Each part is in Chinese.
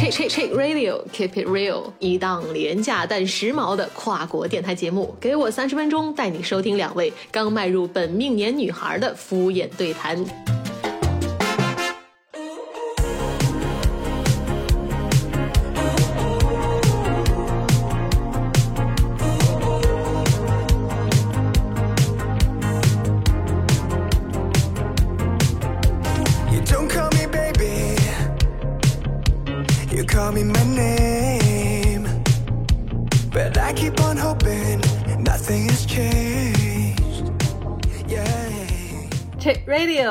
Check Check Check Radio Keep It Real，一档廉价但时髦的跨国电台节目。给我三十分钟，带你收听两位刚迈入本命年女孩的敷衍对谈。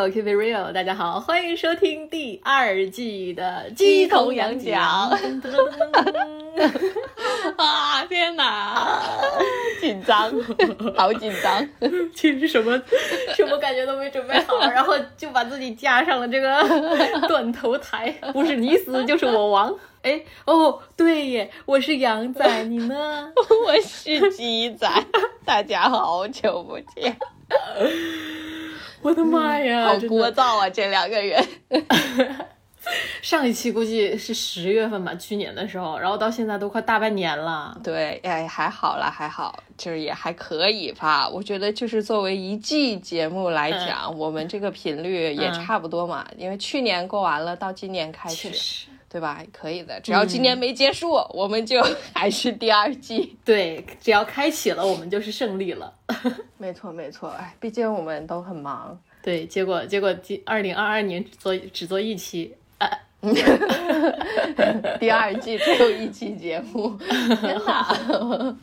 Keep it real，大家好，欢迎收听第二季的鸡同羊讲。啊，天哪，紧张，好紧张，其实什么什么感觉都没准备好，然后就把自己架上了这个 断头台，不是你死就是我亡。哎，哦，对耶，我是羊仔，你呢？我是鸡仔，大家好久不见。我的妈呀，好聒噪啊！这两个人，上一期估计是十月份吧，去年的时候，然后到现在都快大半年了。对，哎，还好啦，还好，就是也还可以吧。我觉得就是作为一季节目来讲，我们这个频率也差不多嘛。因为去年过完了，到今年开始。对吧？可以的，只要今年没结束，我们就 还是第二季。对，只要开启了，我们就是胜利了。没错，没错。哎，毕竟我们都很忙。对，结果结果今二零二二年只做只做一期，第二季只有一期节目。天哪！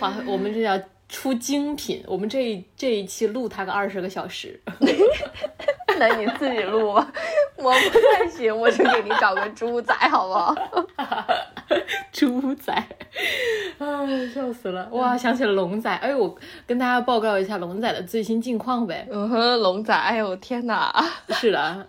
哇，我们这叫出精品。我们这这一期录它个二十个小时。那你自己录吧，我不太行，我就给你找个猪仔，好不好？猪仔，啊，笑死了！哇，想起了龙仔，哎，我跟大家报告一下龙仔的最新近况呗。嗯哼，龙仔，哎呦天哪！是的，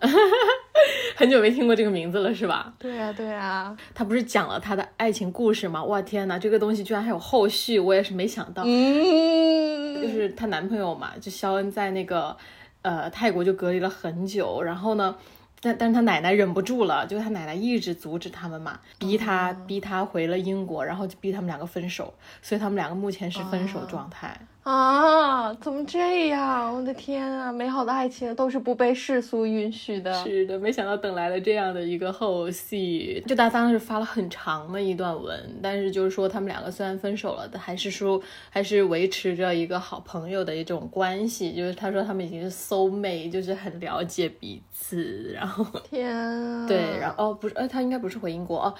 很久没听过这个名字了，是吧？对呀，对呀。他不是讲了他的爱情故事吗？哇，天哪，这个东西居然还有后续，我也是没想到。嗯，就是她男朋友嘛，就肖恩在那个。呃，泰国就隔离了很久，然后呢，但但是他奶奶忍不住了，就他奶奶一直阻止他们嘛，逼他逼他回了英国，然后就逼他们两个分手，所以他们两个目前是分手状态。啊，怎么这样？我的天啊，美好的爱情都是不被世俗允许的。是的，没想到等来了这样的一个后戏。就他当时发了很长的一段文，但是就是说他们两个虽然分手了，但还是说还是维持着一个好朋友的一种关系。就是他说他们已经是 soul mate，就是很了解彼此。然后天啊，对，然后哦不是，哎，他应该不是回英国哦，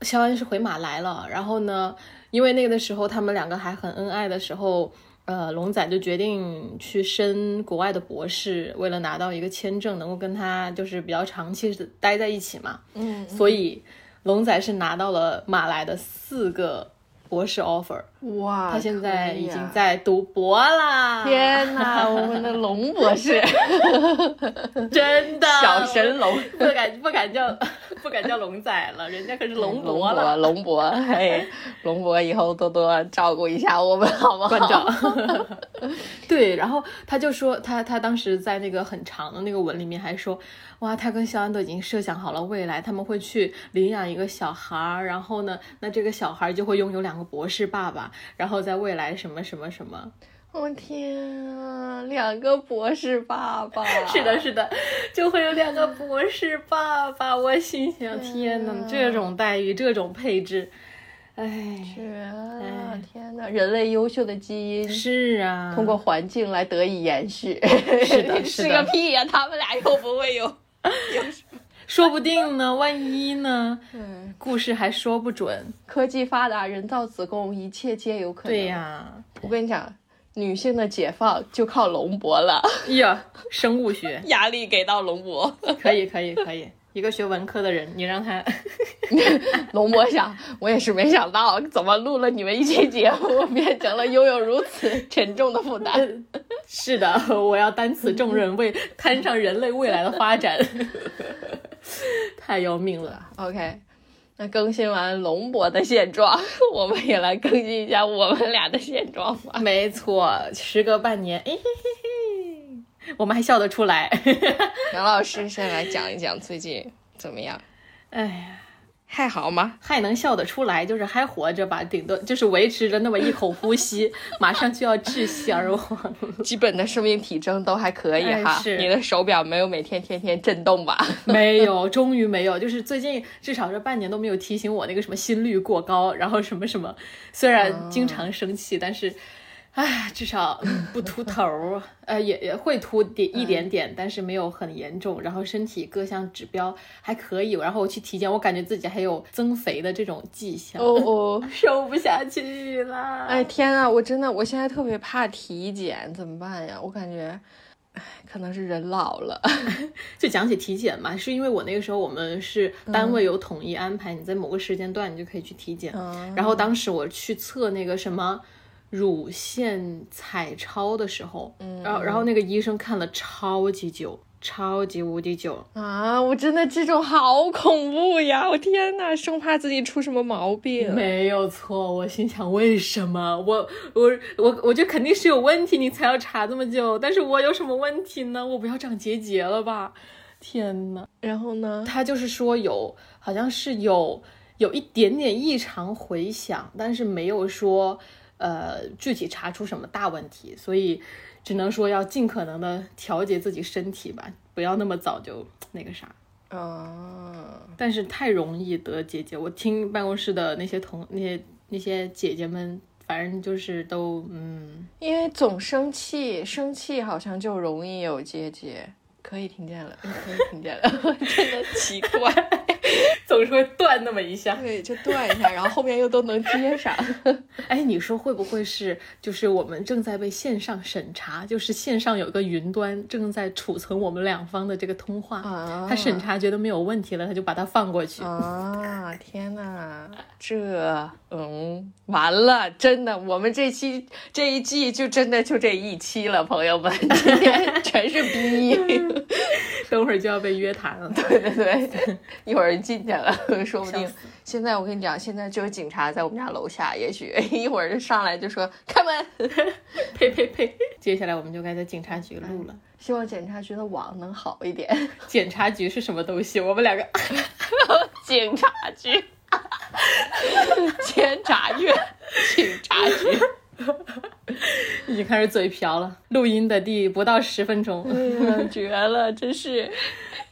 肖恩是回马来了。然后呢，因为那个的时候他们两个还很恩爱的时候。呃，龙仔就决定去申国外的博士，为了拿到一个签证，能够跟他就是比较长期的待在一起嘛。嗯，所以龙仔是拿到了马来的四个。博士 offer，哇，他现在已经在读博啦！天哪，我们的龙博士，真的小神龙，不敢不敢叫 不敢叫龙仔了，人家可是龙博了。龙博，嘿，龙博以后多多照顾一下我们，好不好？关照。对，然后他就说，他他当时在那个很长的那个文里面还说。哇，他跟肖恩都已经设想好了未来，他们会去领养一个小孩儿，然后呢，那这个小孩就会拥有两个博士爸爸，然后在未来什么什么什么。我天啊，两个博士爸爸！是的，是的，就会有两个博士爸爸。我心想，天哪，这种待遇，这种配置，哎，是啊，天哪，人类优秀的基因是啊，通过环境来得以延续。是的，是个屁呀，他们俩又不会有。说不定呢，万一呢？嗯，故事还说不准。科技发达，人造子宫，一切皆有可能。对呀，我跟你讲，女性的解放就靠龙博了。呀，生物学 压力给到龙博，可以，可以，可以。一个学文科的人，你让他 龙博想，我也是没想到，怎么录了你们一期节目，变成了拥有如此沉重的负担。是的，我要担此重任，为摊上人类未来的发展。太要命了。OK，那更新完龙博的现状，我们也来更新一下我们俩的现状吧。没错，时隔半年，嘿嘿嘿。我们还笑得出来。杨老师先来讲一讲最近怎么样？哎呀，还好吗？还能笑得出来，就是还活着吧，顶多就是维持着那么一口呼吸，马上就要窒息而亡了。基本的生命体征都还可以哈。是你的手表没有每天天天震动吧？没有，终于没有。就是最近至少这半年都没有提醒我那个什么心率过高，然后什么什么。虽然经常生气，但是。哎，至少 不秃头，呃，也也会秃点一点点，但是没有很严重。然后身体各项指标还可以。然后我去体检，我感觉自己还有增肥的这种迹象。哦哦，瘦不下去了。哎天啊，我真的，我现在特别怕体检，怎么办呀？我感觉，唉，可能是人老了。就讲起体检嘛，是因为我那个时候我们是单位有统一安排，你在某个时间段你就可以去体检。然后当时我去测那个什么。乳腺彩超的时候，嗯，然后然后那个医生看了超级久，超级无敌久啊！我真的这种好恐怖呀！我天呐，生怕自己出什么毛病。没有错，我心想为什么我我我我觉得肯定是有问题，你才要查这么久。但是我有什么问题呢？我不要长结节了吧？天呐，然后呢？他就是说有，好像是有有一点点异常回响，但是没有说。呃，具体查出什么大问题，所以只能说要尽可能的调节自己身体吧，不要那么早就那个啥。哦，但是太容易得结节，我听办公室的那些同那些那些姐姐们，反正就是都嗯，因为总生气，生气好像就容易有结节。可以听见了，可以听见了，真的奇怪，总是会断那么一下，对，就断一下，然后后面又都能接上。哎，你说会不会是，就是我们正在被线上审查，就是线上有个云端正在储存我们两方的这个通话，啊他审查觉得没有问题了，他就把它放过去。啊，天哪，这，嗯，完了，真的，我们这期这一季就真的就这一期了，朋友们，今天全是逼。等会儿就要被约谈了，对对对，一会儿进去了，说不定。现在我跟你讲，现在就有警察在我们家楼下，也许 一会儿就上来就说开门，呸呸呸！接下来我们就该在警察局录了，希望警察局的网能好一点。检察局是什么东西？我们两个，警察局，监察院，警察局。已经开始嘴瓢了。录音的第不到十分钟，绝了，真是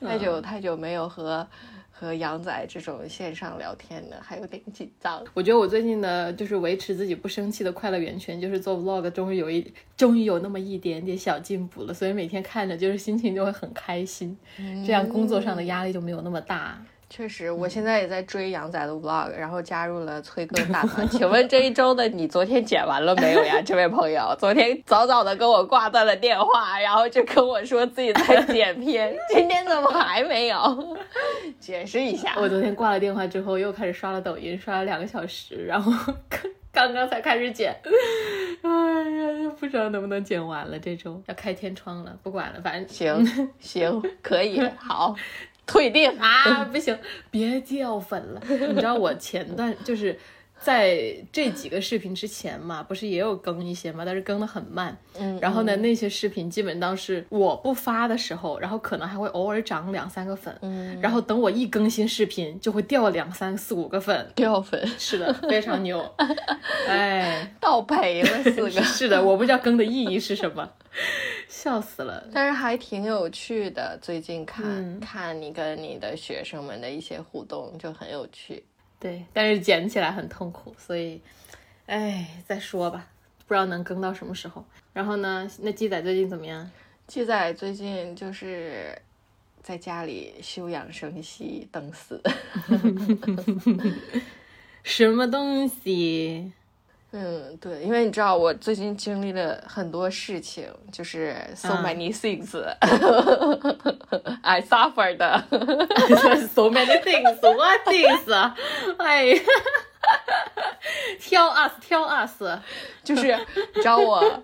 太久太久没有和和杨仔这种线上聊天了，还有点紧张。我觉得我最近的就是维持自己不生气的快乐源泉，就是做 vlog，终于有一终于有那么一点点小进步了，所以每天看着就是心情就会很开心，这样工作上的压力就没有那么大。确实，我现在也在追杨仔的 vlog，然后加入了崔哥大团。请问这一周的你昨天剪完了没有呀，这位朋友？昨天早早的跟我挂断了电话，然后就跟我说自己在 剪片，今天怎么还没有？解释一下。我昨天挂了电话之后，又开始刷了抖音，刷了两个小时，然后刚刚才开始剪。哎呀，不知道能不能剪完了。这周要开天窗了，不管了，反正行行可以好。退订啊！不行，别掉粉了。你知道我前段就是在这几个视频之前嘛，不是也有更一些嘛，但是更的很慢。嗯，然后呢，那些视频基本当是我不发的时候，然后可能还会偶尔涨两三个粉。嗯，然后等我一更新视频，就会掉两三四五个粉。掉粉，是的，非常牛。哎，倒赔了四个。是的，我不知道更的意义是什么。笑死了，但是还挺有趣的。最近看看你跟你的学生们的一些互动，就很有趣。对，但是剪起来很痛苦，所以，哎，再说吧，不知道能更到什么时候。然后呢，那鸡仔最近怎么样？鸡仔最近就是在家里休养生息，等死。什么东西？嗯，对，因为你知道我最近经历了很多事情，就是 so many things，I suffered so many things，what things？哎，tell us，tell us，就是你知道我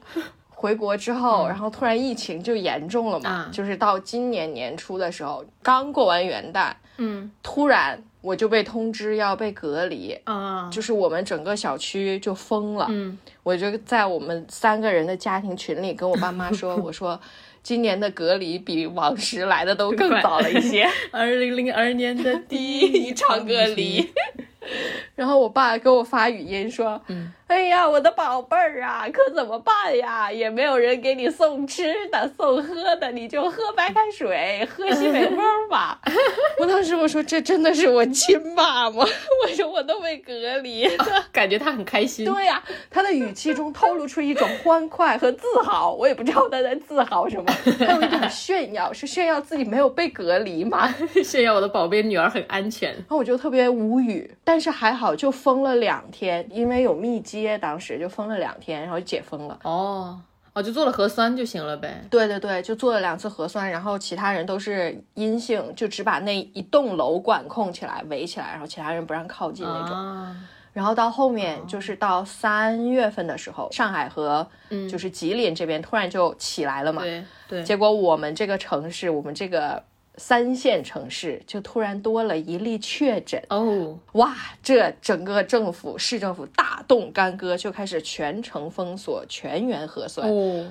回国之后，然后突然疫情就严重了嘛，就是到今年年初的时候，刚过完元旦，嗯，突然。我就被通知要被隔离啊，就是我们整个小区就封了。嗯，我就在我们三个人的家庭群里跟我爸妈说：“ 我说今年的隔离比往时来的都更早了一些。二零零二年的第一场隔离。然后我爸给我发语音说：“嗯，哎呀，我的宝贝儿啊，可怎么办呀？也没有人给你送吃的、送喝的，你就喝白开水，喝西北风吧。”我当时我说：“这真的是我亲爸吗？” 我说：“我都被隔离了。”感觉他很开心。对呀，他的语气中透露出一种欢快和自豪。我也不知道他在自豪什么，还有一种炫耀，是炫耀自己没有被隔离吗？炫耀我的宝贝女儿很安全。然后我就特别无语，但是还好，就封了两天，因为有密接，当时就封了两天，然后解封了。哦。哦，就做了核酸就行了呗。对对对，就做了两次核酸，然后其他人都是阴性，就只把那一栋楼管控起来、围起来，然后其他人不让靠近那种。然后到后面就是到三月份的时候，上海和就是吉林这边突然就起来了嘛。对对。结果我们这个城市，我们这个。三线城市就突然多了一例确诊哦，哇！这整个政府市政府大动干戈，就开始全城封锁、全员核酸哦。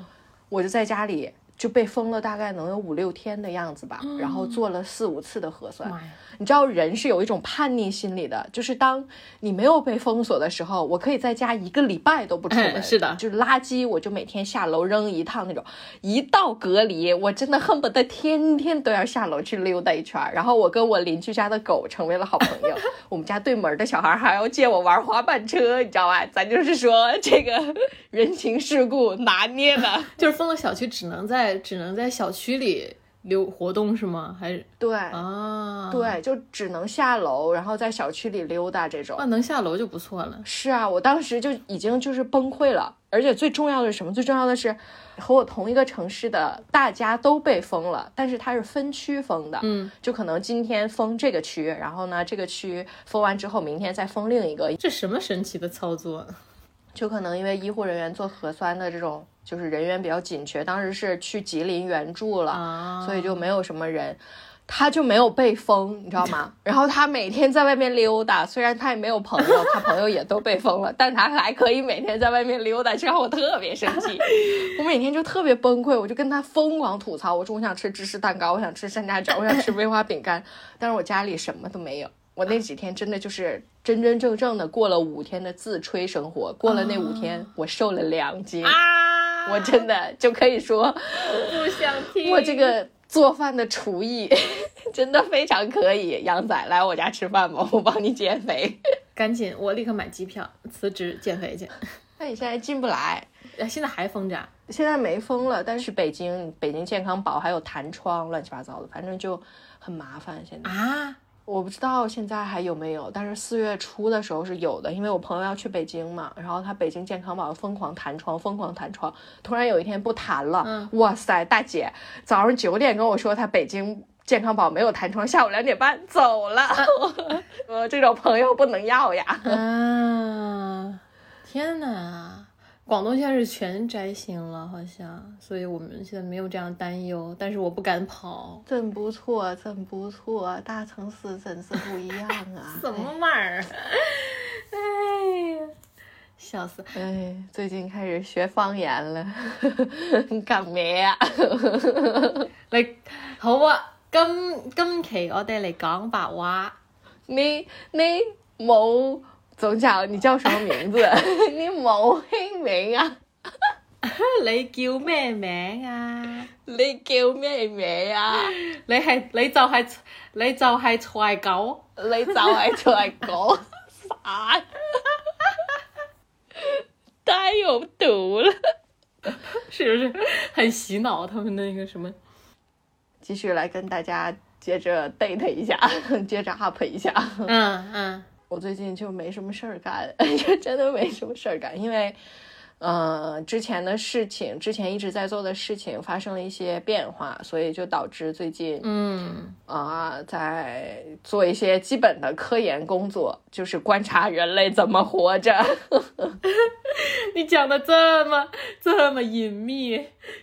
我就在家里。就被封了，大概能有五六天的样子吧，然后做了四五次的核酸。你知道人是有一种叛逆心理的，就是当你没有被封锁的时候，我可以在家一个礼拜都不出门。是的，就是垃圾我就每天下楼扔一趟那种。一到隔离，我真的恨不得天天都要下楼去溜达一圈。然后我跟我邻居家的狗成为了好朋友，我们家对门的小孩还要借我玩滑板车，你知道吧？咱就是说这个 人情世故拿捏的，就是封了小区只能在。只能在小区里溜活动是吗？还是对啊？对，就只能下楼，然后在小区里溜达这种。那能下楼就不错了。是啊，我当时就已经就是崩溃了。而且最重要的是什么？最重要的是和我同一个城市的大家都被封了，但是它是分区封的。嗯，就可能今天封这个区，然后呢，这个区封完之后，明天再封另一个。这什么神奇的操作？就可能因为医护人员做核酸的这种，就是人员比较紧缺，当时是去吉林援助了，所以就没有什么人，他就没有被封，你知道吗？然后他每天在外面溜达，虽然他也没有朋友，他朋友也都被封了，但他还可以每天在外面溜达，这让我特别生气。我每天就特别崩溃，我就跟他疯狂吐槽，我说我想吃芝士蛋糕，我想吃山楂 卷，我想吃威化饼干，但是我家里什么都没有。我那几天真的就是真真正正的过了五天的自吹生活，过了那五天，我瘦了两斤，我真的就可以说，不想听。我这个做饭的厨艺 真的非常可以，杨仔来我家吃饭吧，我帮你减肥。赶紧，我立刻买机票辞职减肥去。那你现在进不来，现在还封着？现在没封了，但是北京北京健康宝还有弹窗，乱七八糟的，反正就很麻烦。现在啊。我不知道现在还有没有，但是四月初的时候是有的，因为我朋友要去北京嘛，然后他北京健康宝疯狂弹窗，疯狂弹窗，突然有一天不弹了，哇塞，大姐早上九点跟我说他北京健康宝没有弹窗，下午两点半走了，我这种朋友不能要呀，啊，天哪！广东现在是全摘星了，好像，所以我们现在没有这样担忧。但是我不敢跑，真不错，真不错，大城市真是不一样啊！什么玩意儿？哎呀，笑死！哎，最近开始学方言了，干咩呀？你好啊，今今期我哋嚟讲白话。你你冇。总讲你叫什么名字？你冇姓名啊？你叫咩名啊？你叫咩名啊？你系你就系你就系菜狗，你就系菜狗，烦，太有毒了，是不是很洗脑？他们那个什么，继续来跟大家接着 date 一下，接着 up 一下，嗯嗯。我最近就没什么事儿干，就真的没什么事儿干，因为，呃，之前的事情，之前一直在做的事情发生了一些变化，所以就导致最近，嗯，啊，在做一些基本的科研工作，就是观察人类怎么活着。你讲的这么这么隐秘，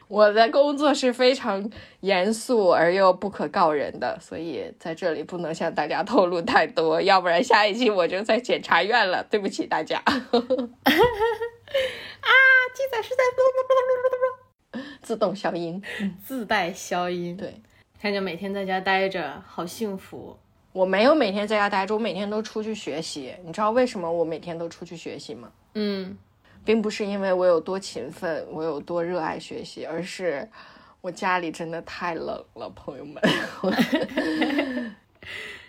我的工作是非常严肃而又不可告人的，所以在这里不能向大家透露太多，要不然下一期我就在检察院了，对不起大家。啊，鸡仔是在。自动消音，自带消音。对，看着每天在家待着，好幸福。我没有每天在家待着，我每天都出去学习。你知道为什么我每天都出去学习吗？嗯，并不是因为我有多勤奋，我有多热爱学习，而是我家里真的太冷了，朋友们。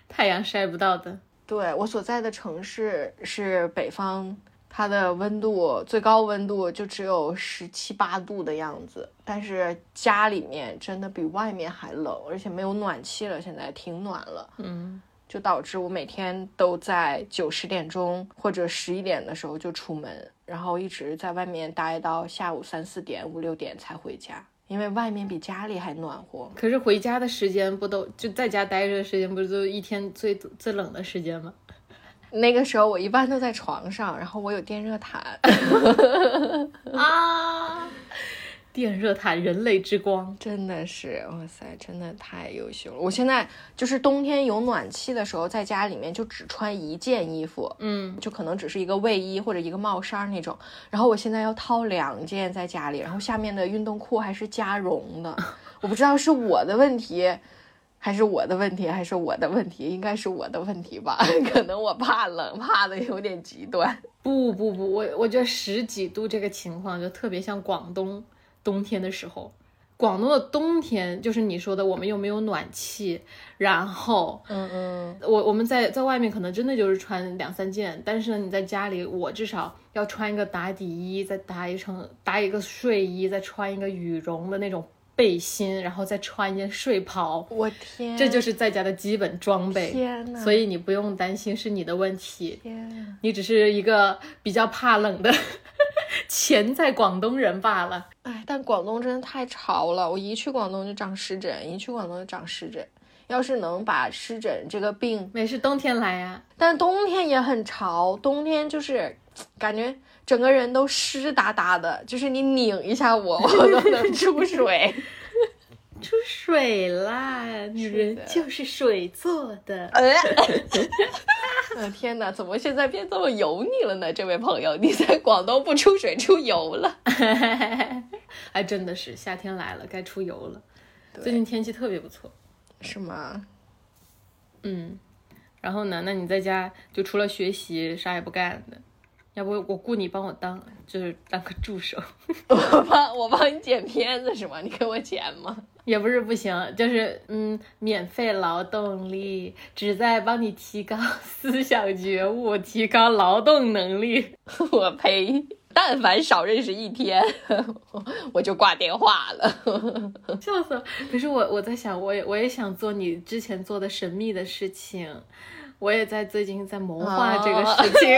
太阳晒不到的。对我所在的城市是北方，它的温度最高温度就只有十七八度的样子，但是家里面真的比外面还冷，而且没有暖气了，现在挺暖了。嗯，就导致我每天都在九十点钟或者十一点的时候就出门，然后一直在外面待到下午三四点、五六点才回家，因为外面比家里还暖和。可是回家的时间不都就在家待着的时间，不是都一天最最冷的时间吗？那个时候我一般都在床上，然后我有电热毯。啊！电热毯，人类之光，真的是哇塞，真的太优秀了！我现在就是冬天有暖气的时候，在家里面就只穿一件衣服，嗯，就可能只是一个卫衣或者一个帽衫那种。然后我现在要套两件在家里，然后下面的运动裤还是加绒的。我不知道是我的问题，还是我的问题，还是我的问题，应该是我的问题吧？可能我怕冷，怕的有点极端。不不不，我我觉得十几度这个情况就特别像广东。冬天的时候，广东的冬天就是你说的，我们又没有暖气，然后，嗯嗯，我我们在在外面可能真的就是穿两三件，但是呢，你在家里，我至少要穿一个打底衣，再搭一层搭一个睡衣，再穿一个羽绒的那种背心，然后再穿一件睡袍。我天，这就是在家的基本装备。天呐，所以你不用担心是你的问题，天，你只是一个比较怕冷的。潜在广东人罢了，哎，但广东真的太潮了，我一去广东就长湿疹，一去广东就长湿疹。要是能把湿疹这个病，没事，冬天来呀。但冬天也很潮，冬天就是感觉整个人都湿哒哒的，就是你拧一下我，我都能出水。出水啦！女人就是水做的。呃，天哪，怎么现在变这么油腻了呢？这位朋友，你在广东不出水出油了？哎真的是夏天来了，该出油了。最近天气特别不错，是吗？嗯，然后呢？那你在家就除了学习啥也不干的？要不我雇你帮我当，就是当个助手。我帮我帮你剪片子是吗？你给我钱吗？也不是不行，就是嗯，免费劳动力，旨在帮你提高思想觉悟，提高劳动能力。我呸！但凡少认识一天，我就挂电话了。笑死了！可是我我在想，我也我也想做你之前做的神秘的事情，我也在最近在谋划这个事情。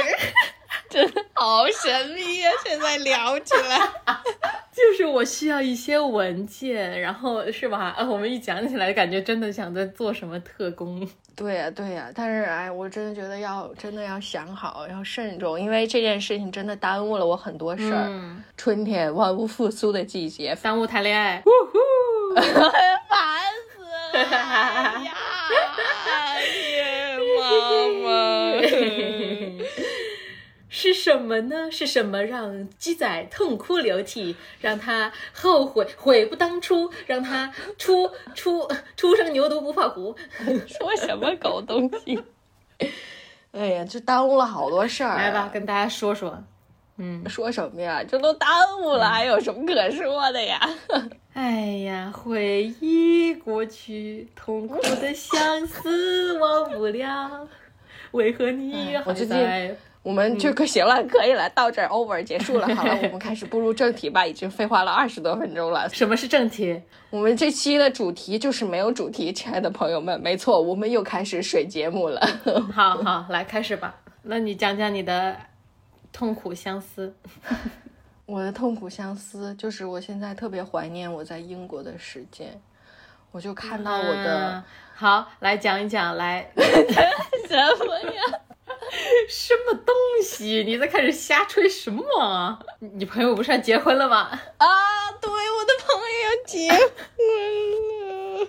真 的好神秘呀！现在聊起来，就是我需要一些文件，然后是吧？呃，我们一讲起来，感觉真的像在做什么特工。对呀，对呀，但是哎，我真的觉得要真的要想好，要慎重，因为这件事情真的耽误了我很多事儿。春天万物复苏的季节，耽误谈恋爱，呜呼烦死了！哎呀，是什么呢？是什么让鸡仔痛哭流涕，让他后悔悔不当初，让他初初初生牛犊不怕虎？说什么狗东西？哎呀，这耽误了好多事儿。来吧，跟大家说说。嗯，说什么呀？这都耽误了，还有什么可说的呀？哎呀，回忆过去，痛苦的相思忘不了，为何你还在？我们就可行了，可以了，到这儿 over 结束了。好了，我们开始步入正题吧。已经废话了二十多分钟了。什么是正题？我们这期的主题就是没有主题，亲爱的朋友们，没错，我们又开始水节目了。好好，来开始吧。那你讲讲你的痛苦相思。我的痛苦相思就是我现在特别怀念我在英国的时间，我就看到我的。好，来讲一讲，来什么呀？什么东西？你在开始瞎吹什么？你朋友不是要结婚了吗？啊，对，我的朋友要结婚了。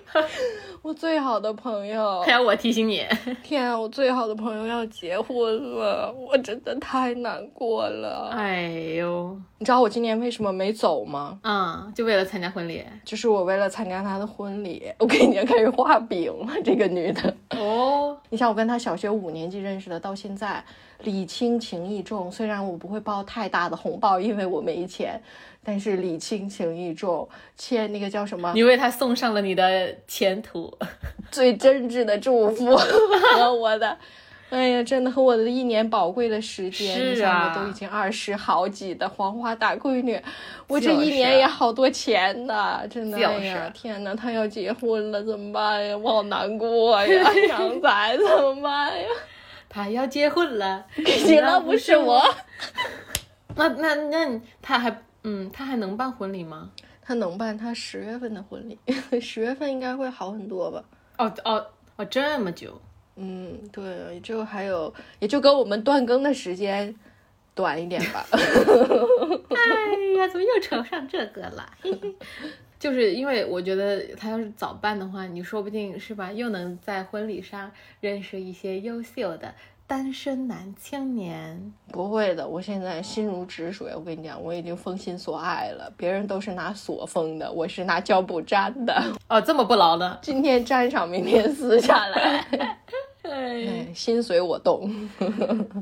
我最好的朋友，还要我提醒你？天啊，我最好的朋友要结婚了，我真的太难过了。哎呦，你知道我今年为什么没走吗？嗯，就为了参加婚礼。就是我为了参加他的婚礼，我给你开始画饼了。这个女的哦，你像我跟她小学五年级认识的，到现在礼轻情意重。虽然我不会包太大的红包，因为我没钱。但是礼轻情意重，欠那个叫什么？你为他送上了你的前途，最真挚的祝福 和我的，哎呀，真的和我的一年宝贵的时间。是啊，我都已经二十好几的黄花大闺女，我这一年也好多钱呢，真的。哎呀，天呐，他要结婚了怎么办呀？我好难过呀，杨仔怎么办呀？他要结婚了，结了不是我。那那那他还。嗯，他还能办婚礼吗？他能办，他十月份的婚礼，十月份应该会好很多吧？哦哦哦，这么久？嗯，对，也就还有，也就跟我们断更的时间短一点吧。哎呀，怎么又扯上这个了？就是因为我觉得他要是早办的话，你说不定是吧，又能在婚礼上认识一些优秀的。单身男青年不会的，我现在心如止水。我跟你讲，我已经封心锁爱了。别人都是拿锁封的，我是拿胶布粘的。哦，这么不牢呢，今天粘上，明天撕下来。哎，心随我动。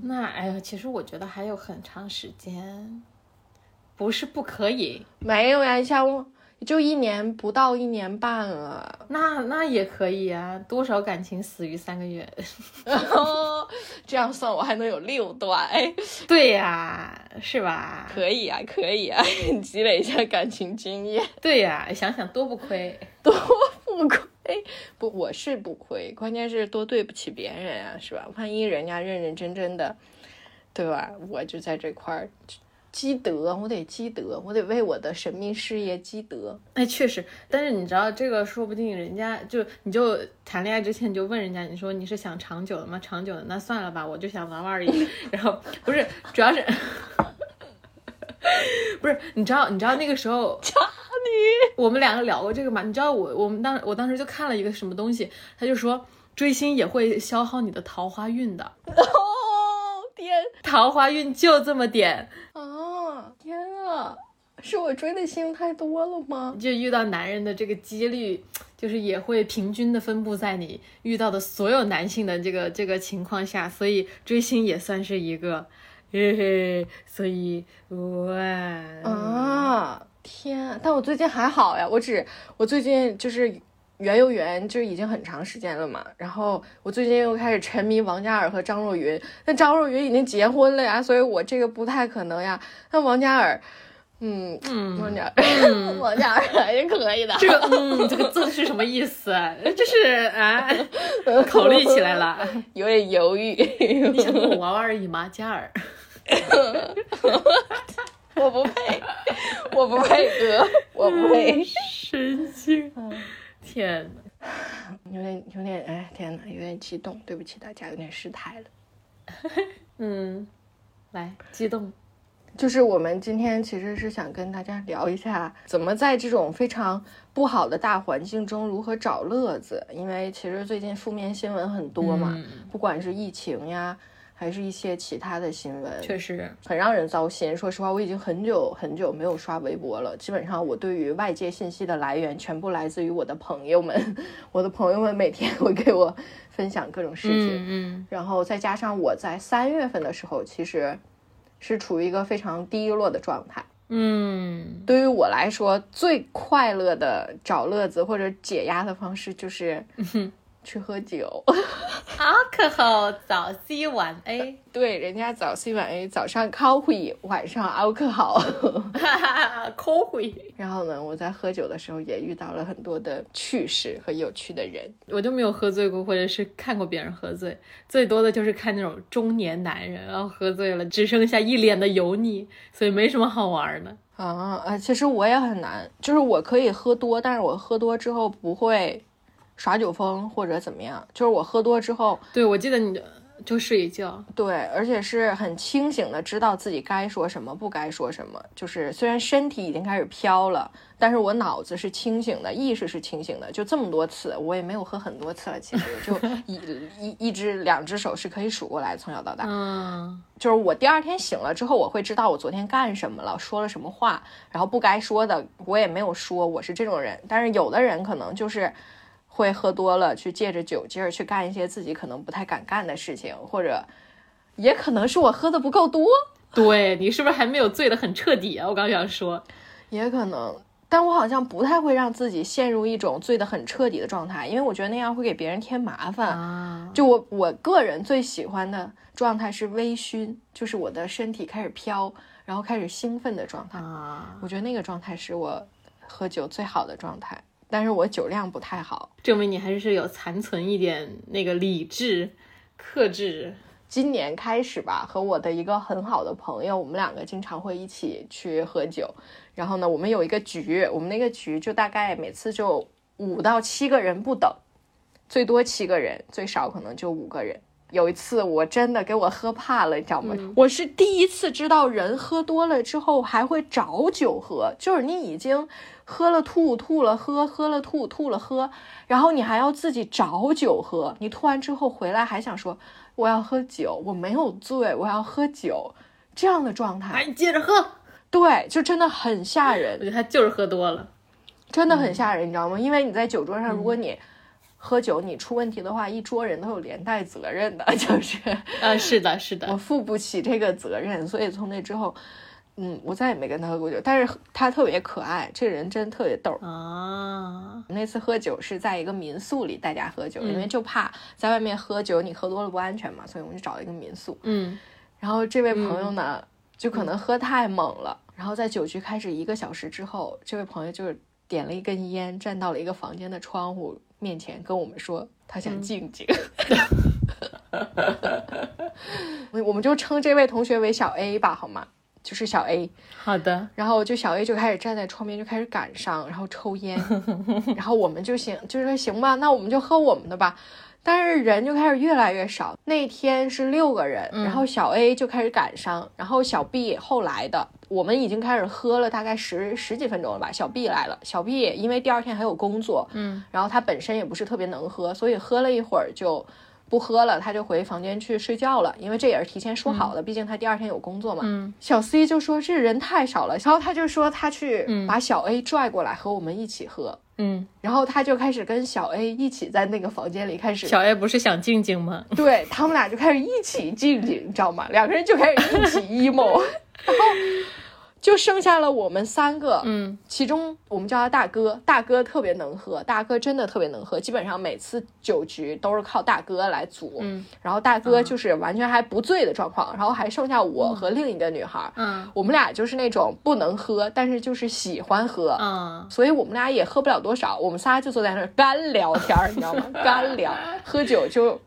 那哎呀，其实我觉得还有很长时间，不是不可以。没有呀，像我。就一年不到一年半了，那那也可以啊。多少感情死于三个月，这样算我还能有六段。哎对呀，是吧？可以啊，可以啊，积累一下感情经验。对呀，想想多不亏，多不亏。不，我是不亏，关键是多对不起别人啊，是吧？万一人家认认真真的，对吧？我就在这块儿。积德，我得积德，我得为我的神秘事业积德。哎，确实，但是你知道这个，说不定人家就你就谈恋爱之前你就问人家，你说你是想长久的吗？长久的，那算了吧，我就想玩玩而已。然后不是，主要是不是，你知道，你知道那个时候，你我们两个聊过这个嘛？你知道我我们当我当时就看了一个什么东西，他就说追星也会消耗你的桃花运的。哦天，桃花运就这么点。天啊，是我追的星太多了吗？就遇到男人的这个几率，就是也会平均的分布在你遇到的所有男性的这个这个情况下，所以追星也算是一个，嘿嘿，所以哇啊天！但我最近还好呀，我只我最近就是。圆游园就已经很长时间了嘛，然后我最近又开始沉迷王嘉尔和张若昀，那张若昀已经结婚了呀，所以我这个不太可能呀。那王嘉尔，嗯嗯，王嘉尔，王嘉尔还是可以的。这个嗯，这个字是什么意思？这是啊，考虑起来了，有点犹豫。你想跟我玩玩而已吗？嘉尔，我不配，我不配哥，我不配，神经。天呐，有点有点哎，天呐，有点激动，对不起大家，有点失态了。嗯，来，激动，就是我们今天其实是想跟大家聊一下，怎么在这种非常不好的大环境中如何找乐子，因为其实最近负面新闻很多嘛，不管是疫情呀。还是一些其他的新闻，确实很让人糟心。说实话，我已经很久很久没有刷微博了。基本上，我对于外界信息的来源全部来自于我的朋友们。我的朋友们每天会给我分享各种事情，嗯，然后再加上我在三月份的时候，其实是处于一个非常低落的状态。嗯，对于我来说，最快乐的找乐子或者解压的方式就是。去喝酒，alcohol 早 C 晚 A，对，人家早 C 晚 A，早上 coffee，晚上 alcohol，coffee。然后呢，我在喝酒的时候也遇到了很多的趣事和有趣的人。我就没有喝醉过，或者是看过别人喝醉，最多的就是看那种中年男人，然后喝醉了，只剩下一脸的油腻，所以没什么好玩的。啊啊，其实我也很难，就是我可以喝多，但是我喝多之后不会。耍酒疯或者怎么样，就是我喝多之后，对我记得你就睡一觉。对，而且是很清醒的，知道自己该说什么，不该说什么。就是虽然身体已经开始飘了，但是我脑子是清醒的，意识是清醒的。就这么多次，我也没有喝很多次了，其实就 一一一只两只手是可以数过来，从小到大。嗯，就是我第二天醒了之后，我会知道我昨天干什么了，说了什么话，然后不该说的我也没有说，我是这种人。但是有的人可能就是会喝多了，去借着酒劲儿去干一些自己可能不太敢干的事情，或者也可能是我喝的不够多，对你是不是还没有醉得很彻底啊？我刚想说，也可能。但我好像不太会让自己陷入一种醉得很彻底的状态，因为我觉得那样会给别人添麻烦。啊，就我我个人最喜欢的状态是微醺，就是我的身体开始飘，然后开始兴奋的状态。啊，我觉得那个状态是我喝酒最好的状态，但是我酒量不太好。证明你还是有残存一点那个理智、克制。今年开始吧，和我的一个很好的朋友，我们两个经常会一起去喝酒。然后呢，我们有一个局，我们那个局就大概每次就五到七个人不等，最多七个人，最少可能就五个人。有一次我真的给我喝怕了，你知道吗？我是第一次知道人喝多了之后还会找酒喝，就是你已经喝了吐，吐了喝，喝了吐，吐了喝，然后你还要自己找酒喝。你吐完之后回来还想说我要喝酒，我没有醉，我要喝酒，这样的状态，哎，你接着喝。对，就真的很吓我人，觉得他就是喝多了。真的很吓人，你知道吗？因为你在酒桌上，如果你喝酒你出问题的话，一桌人都有连带责任的，就是啊，是的，是的我的，负不起这个责任，所以从那之后，嗯，我再也没跟他喝过酒。但是他特别可爱，这个人真特别逗。啊，那次喝酒是在一个民宿里，大家喝酒，嗯因为就怕在外面喝酒你喝多了不安全嘛，所以我们就找了一个民宿。嗯，然后这位朋友呢，就可能喝太猛了，然后在酒局开始一个小时之后，这位朋友就是点了一根烟，站到了一个房间的窗户面前，跟我们说他想静静。我我们就称这位同学为小 A 吧，好吗？就是小 A。好的，然后就小 A 就开始站在窗边，就开始感伤，然后抽烟，然后我们就行，就是说行吧，那我们就喝我们的吧。但是人就开始越来越少，那天是六个人，然后小 A 就开始感伤，然后小 B 后来的，我们已经开始喝了大概十十几分钟了吧。小 B 来了，小 B 因为第二天还有工作，嗯，然后他本身也不是特别能喝，所以喝了一会儿就不喝了，他就回房间去睡觉了，因为这也是提前说好的，毕竟他第二天有工作嘛。嗯，小 C 就说这人太少了，然后他就说他去把小 A 拽过来和我们一起喝，嗯，然后他就开始跟小 A 一起在那个房间里开始，小 A 不是想静静吗？对他们俩就开始一起静静，你知道吗？两个人就开始一起 emo，然后就剩下了我们三个，嗯，其中我们叫他大哥，大哥特别能喝，大哥真的特别能喝，基本上每次酒局都是靠大哥来组，嗯，然后大哥就是完全还不醉的状况，然后还剩下我和另一个女孩，嗯。我们俩就是那种不能喝，但是就是喜欢喝，嗯，所以我们俩也喝不了多少，我们仨就坐在那儿干聊天儿，你知道吗？干聊，喝酒就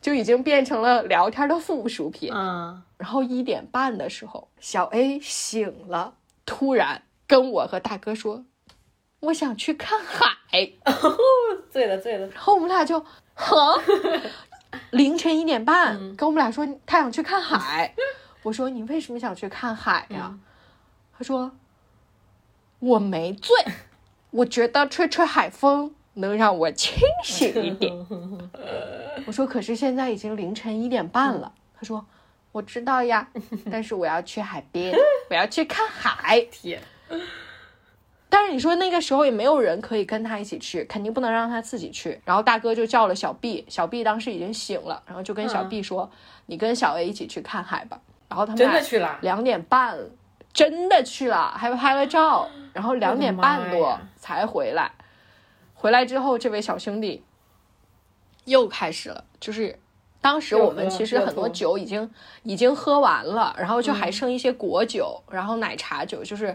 就已经变成了聊天的附属品。嗯，然后一点半的时候，小 A 醒了，突然跟我和大哥说：“我想去看海。醉了醉了”，然后我们俩就，哈，凌晨一点半，跟我们俩说他想去看海。我说：“你为什么想去看海呀？”他说：“我没醉，我觉得吹吹海风能让我清醒一点。”我说：“可是现在已经凌晨一点半了。他说：“我知道呀，但是我要去海边，我要去看海。天，但是你说那个时候也没有人可以跟他一起去，肯定不能让他自己去。然后大哥就叫了小 B，小 B 当时已经醒了，然后就跟小 B 说：‘你跟小 A 一起去看海吧。’然后他们真的去了？两点半真的去了，还拍了照，然后两点半多才回来。回来之后，这位小兄弟又开始了，就是当时我们其实很多酒已经已经喝完了，然后就还剩一些果酒，然后奶茶酒，就是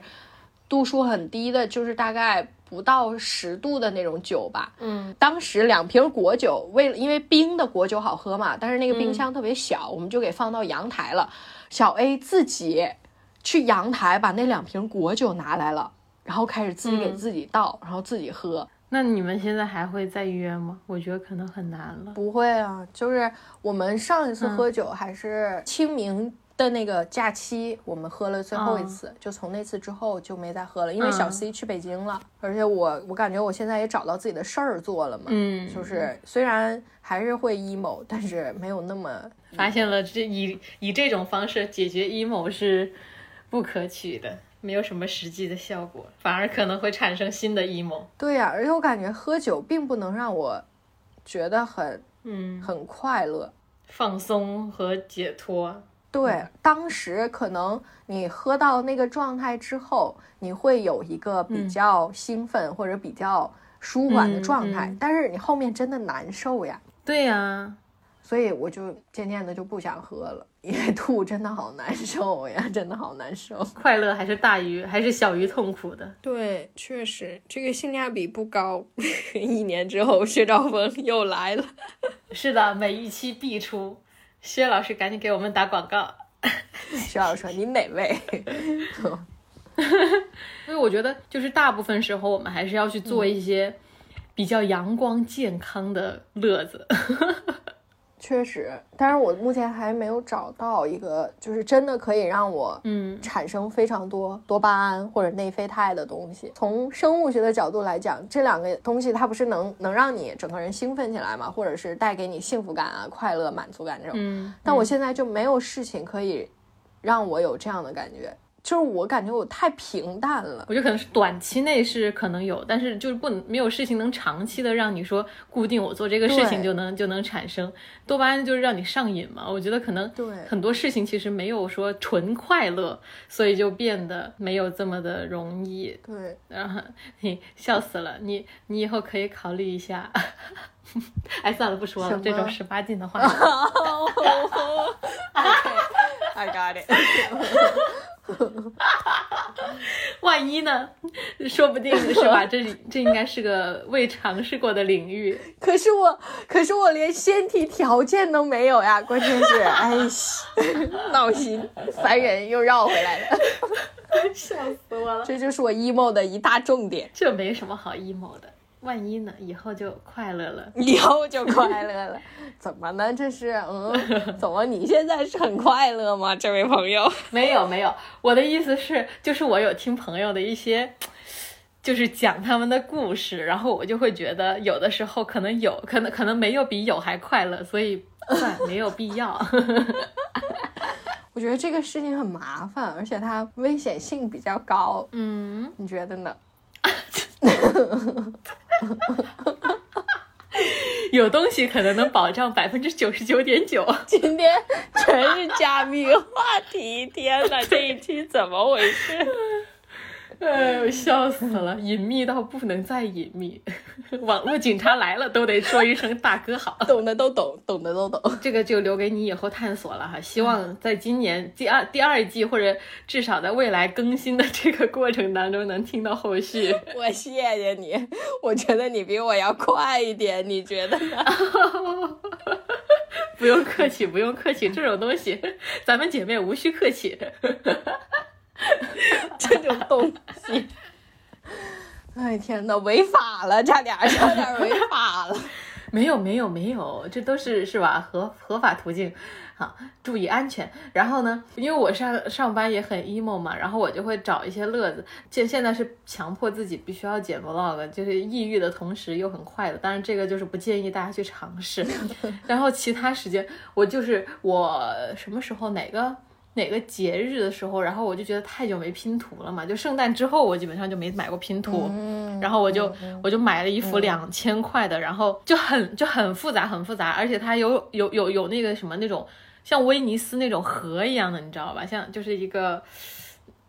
度数很低的，就是大概不到十度的那种酒吧。嗯，当时两瓶果酒，为了因为冰的果酒好喝嘛，但是那个冰箱特别小，我们就给放到阳台了。小 A 自己去阳台把那两瓶果酒拿来了，然后开始自己给自己倒，然后自己喝。那你们现在还会再约吗？我觉得可能很难了。不会啊，就是我们上一次喝酒还是清明的那个假期，我们喝了最后一次，就从那次之后就没再喝了，因为小 C 去北京了，而且我我感觉我现在也找到自己的事儿做了嘛，嗯，就是虽然还是会 emo，但是没有那么发现了这以以这种方式解决 emo 是不可取的。没有什么实际的效果，反而可能会产生新的 emo。对呀，而且我感觉喝酒并不能让我觉得很嗯很快乐、放松和解脱。对，当时可能你喝到那个状态之后，你会有一个比较兴奋或者比较舒缓的状态，但是你后面真的难受呀。对呀。所以我就渐渐的就不想喝了，因为吐 真的好难受呀，真的好难受。快乐还是大于还是小于痛苦的？对，确实这个性价比不高。一年之后，薛兆丰又来了。是的，每一期必出。薛老师赶紧给我们打广告。薛老师说：“你哪位？”所以我觉得，就是大部分时候我们还是要去做一些比较阳光健康的乐子。确实，但是我目前还没有找到一个，就是真的可以让我嗯产生非常多多巴胺或者内啡肽的东西。从生物学的角度来讲，这两个东西它不是能能让你整个人兴奋起来吗？或者是带给你幸福感啊、快乐、满足感这种。嗯，但我现在就没有事情可以让我有这样的感觉。就是我感觉我太平淡了，我觉得可能是短期内是可能有，但是就是不能没有事情能长期的让你说固定我做这个事情就能就能产生多巴胺，就是让你上瘾嘛。我觉得可能对很多事情其实没有说纯快乐，所以就变得没有这么的容易。对，然后你笑死了，你你以后可以考虑一下。哎，算了，不说了，这种十八禁的话。I got it。万一呢？说不定是吧？这这应该是个未尝试过的领域。可是我，可是我连先提条件都没有呀！关键是，哎，闹心，烦人，又绕回来了，笑死我了。这就是我 emo 的一大重点。这没什么好 emo 的。万一呢？以后就快乐了，以后就快乐了。怎么呢？这是嗯？怎么你现在是很快乐吗？这位朋友？没有没有，我的意思是，就是我有听朋友的一些，就是讲他们的故事，然后我就会觉得有的时候可能有可能可能没有比有还快乐，所以算没有必要。我觉得这个事情很麻烦，而且它危险性比较高。嗯，你觉得呢？有东西可能能保障百分之九十九点九。今天全是加密话题，天哪，这一期怎么回事？哎呦，笑死了！隐秘到不能再隐秘，网络警察来了都得说一声大哥好。懂的都懂，懂的都懂。这个就留给你以后探索了哈。希望在今年第二第二季，或者至少在未来更新的这个过程当中，能听到后续。我谢谢你，我觉得你比我要快一点，你觉得呢？不用客气，不用客气，这种东西咱们姐妹无需客气。这种东西，哎天呐，违法了，差点差点违法了。没有没有没有，这都是是吧？合合法途径，好，注意安全。然后呢，因为我上上班也很 emo 嘛，然后我就会找一些乐子。现现在是强迫自己必须要剪 vlog，就是抑郁的同时又很快乐。当然这个就是不建议大家去尝试。然后其他时间，我就是我什么时候哪个。哪个节日的时候，然后我就觉得太久没拼图了嘛，就圣诞之后我基本上就没买过拼图，然后我就我就买了一幅两千块的，然后就很就很复杂很复杂，而且它有有有有那个什么那种像威尼斯那种河一样的，你知道吧？像就是一个。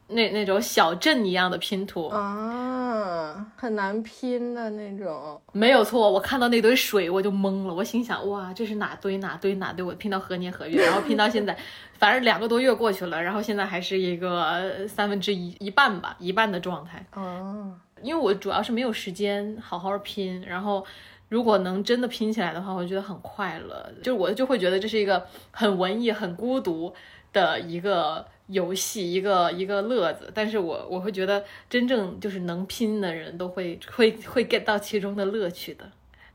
那那种小镇一样的拼图啊，很难拼的那种。没有错，我看到那堆水我就懵了，我心想哇，这是哪堆哪堆哪堆？我拼到何年何月？然后拼到现在，反正两个多月过去了，然后现在还是一个三分之一一半吧，一半的状态。哦，因为我主要是没有时间好好拼，然后如果能真的拼起来的话，我觉得很快乐。就是我就会觉得这是一个很文艺、很孤独的一个。游戏，一个一个乐子。但是我我会觉得，真正就是能拼的人都会会会 get 到其中的乐趣的。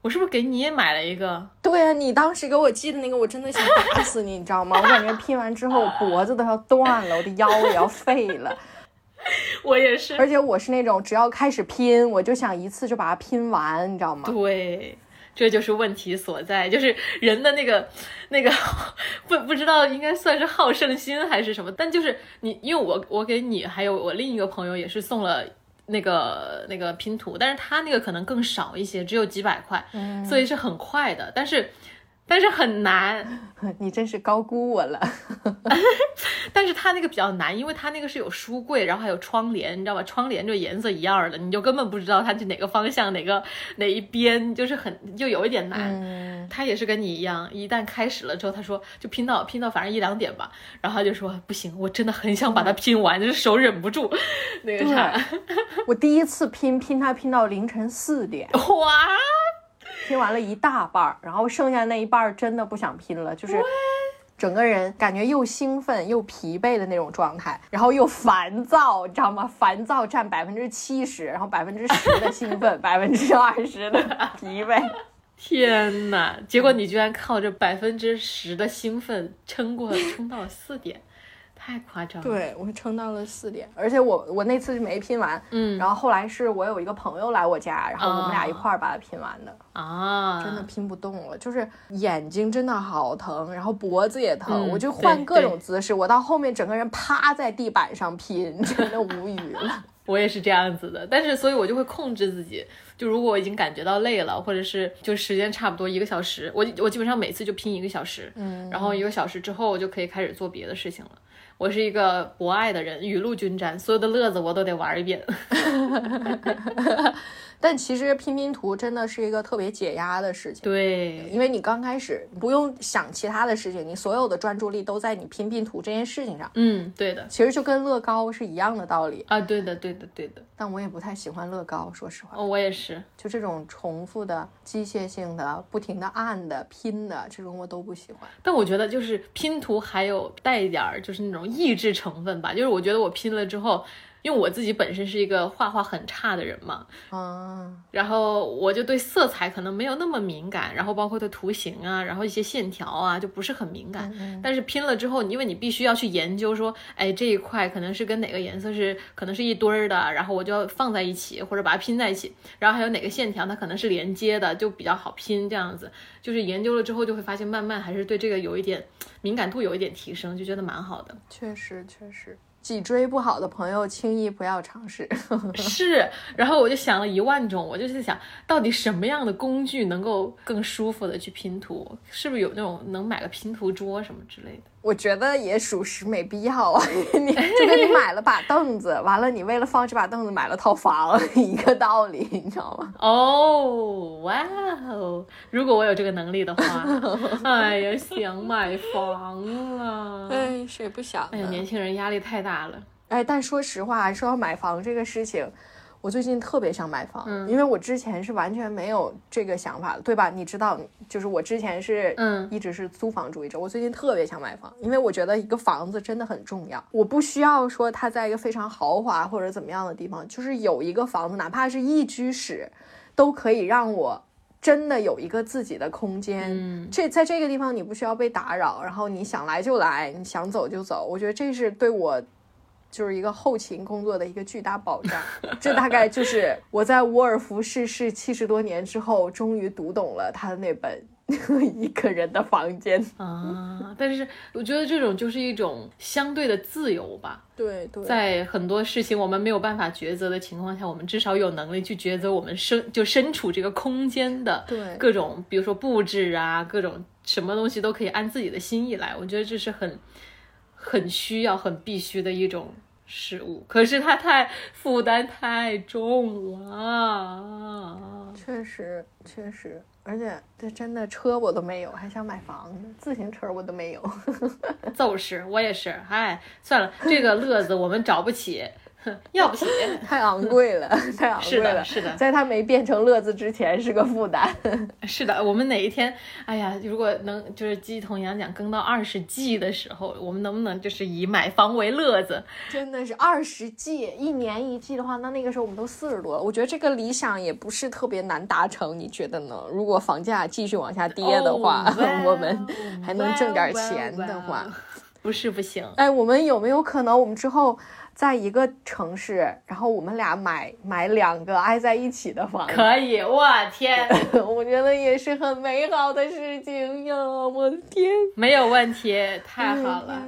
我是不是给你也买了一个？对啊，你当时给我寄的那个，我真的想打死你，你知道吗？我感觉拼完之后脖子都要断了，我的腰也要废了。我也是，而且我是那种只要开始拼，我就想一次就把它拼完，你知道吗？对，这就是问题所在，就是人的那个那个不不知道应该算是好胜心还是什么，但就是你，因为我我给你还有我另一个朋友也是送了。那个那个拼图，但是他那个可能更少一些，只有几百块，所以是很快的，但是。但是很难，你真是高估我了。但是它那个比较难，因为它那个是有书柜，然后还有窗帘，你知道吧？窗帘就颜色一样的，你就根本不知道它去哪个方向，哪个 哪一边，就是很就有一点难。他也是跟你一样，一旦开始了之后，他说就拼到拼到反正一两点吧，然后他就说不行，我真的很想把它拼完，就是手忍不住那个啥。我第一次拼拼它拼到凌晨四点，哇！拼完了一大半儿，然后剩下那一半儿真的不想拼了，就是整个人感觉又兴奋又疲惫的那种状态，然后又烦躁，你知道吗？烦躁占百分之七十，然后百分之十的兴奋，百分之二十的疲惫。天哪！结果你居然靠着百分之十的兴奋撑过，撑到了四点。太夸张了，对我撑到了四点，而且我我那次是没拼完，嗯，然后后来是我有一个朋友来我家，然后我们俩一块儿把它拼完的啊，真的拼不动了，就是眼睛真的好疼，然后脖子也疼，我就换各种姿势，我到后面整个人趴在地板上拼，真的无语了。我也是这样子的，但是所以我就会控制自己，就如果我已经感觉到累了，或者是就时间差不多一个小时，我我基本上每次就拼一个小时，嗯，然后一个小时之后我就可以开始做别的事情了。我是一个博爱的人，雨露均沾，所有的乐子我都得玩一遍。但其实拼拼图真的是一个特别解压的事情，对，因为你刚开始不用想其他的事情，你所有的专注力都在你拼拼图这件事情上。嗯，对的，其实就跟乐高是一样的道理啊。对的，对的，对的。但我也不太喜欢乐高，说实话。哦，我也是，就这种重复的、机械性的、不停的按的、拼的这种我都不喜欢。但我觉得就是拼图还有带一点儿就是那种益智成分吧，就是我觉得我拼了之后。因为我自己本身是一个画画很差的人嘛，嗯，然后我就对色彩可能没有那么敏感，然后包括对图形啊，然后一些线条啊，就不是很敏感。但是拼了之后，因为你必须要去研究说，哎，这一块可能是跟哪个颜色是可能是一堆儿的，然后我就要放在一起或者把它拼在一起，然后还有哪个线条它可能是连接的，就比较好拼。这样子就是研究了之后，就会发现慢慢还是对这个有一点敏感度有一点提升，就觉得蛮好的。确实，确实。脊椎不好的朋友，轻易不要尝试。是，然后我就想了一万种，我就是想到底什么样的工具能够更舒服的去拼图，是不是有那种能买个拼图桌什么之类的？我觉得也属实没必要啊，你就跟你买了把凳子，完了你为了放这把凳子买了套房一个道理，你知道吗？哦，哇哦！如果我有这个能力的话，哎呀，想买房了。哎，谁不想？哎呀，年轻人压力太大了。哎，但说实话，说要买房这个事情。我最近特别想买房，嗯因为我之前是完全没有这个想法的，对吧？你知道，就是我之前是，嗯，一直是租房主义者。我最近特别想买房，因为我觉得一个房子真的很重要。我不需要说它在一个非常豪华或者怎么样的地方，就是有一个房子，哪怕是一居室，都可以让我真的有一个自己的空间。嗯，这在这个地方你不需要被打扰，然后你想来就来，你想走就走。我觉得这是对我。就是一个后勤工作的一个巨大保障，这大概就是我在沃尔夫逝世七十多年之后，终于读懂了他的那本《一个人的房间》啊。但是我觉得这种就是一种相对的自由吧。对对，在很多事情我们没有办法抉择的情况下，我们至少有能力去抉择我们身就身处这个空间的各种，比如说布置啊，各种什么东西都可以按自己的心意来。我觉得这是很。很需要、很必须的一种食物，可是它太负担太重了。确实，确实，而且这真的车我都没有，还想买房子，自行车我都没有。就是，我也是。哎，算了，这个乐子我们找不起，要不起，太昂贵了，太昂贵了。是的，是的在它没变成乐子之前是个负担。是的，我们哪一天，哎呀，如果能就是鸡同羊讲更到二十 G 的时候，我们能不能就是以买房为乐子？真的是二十 G 一年一季的话，那那个时候我们都四十多了。我觉得这个理想也不是特别难达成，你觉得呢？如果房价继续往下跌的话，我们还能挣点钱的话，不是不行。哎，我们有没有可能我们之后？在一个城市，然后我们俩买买两个挨在一起的房，可以，我天，我觉得也是很美好的事情呀，我的天，没有问题，太好了，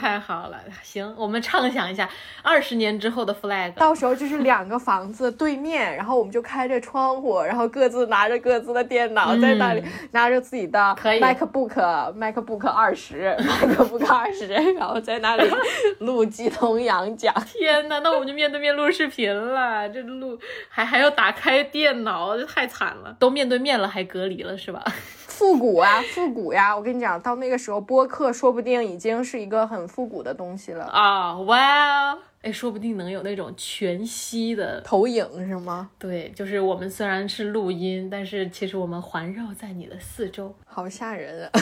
太好了，行，我们畅想一下二十年之后的 flag，到时候就是两个房子对面，然后我们就开着窗户，然后各自拿着各自的电脑在那里拿着自己的 MacBook，MacBook 二十，MacBook 二十，然后在那里录鸡同羊讲。天呐，那我们就面对面录视频了，这录还还要打开电脑，这太惨了。都面对面了，还隔离了是吧？复古啊，复古呀！我跟你讲，到那个时候播客说不定已经是一个很复古的东西了啊！哇，哎，说不定能有那种全息的投影是吗？对，就是我们虽然是录音，但是其实我们环绕在你的四周，好吓人啊！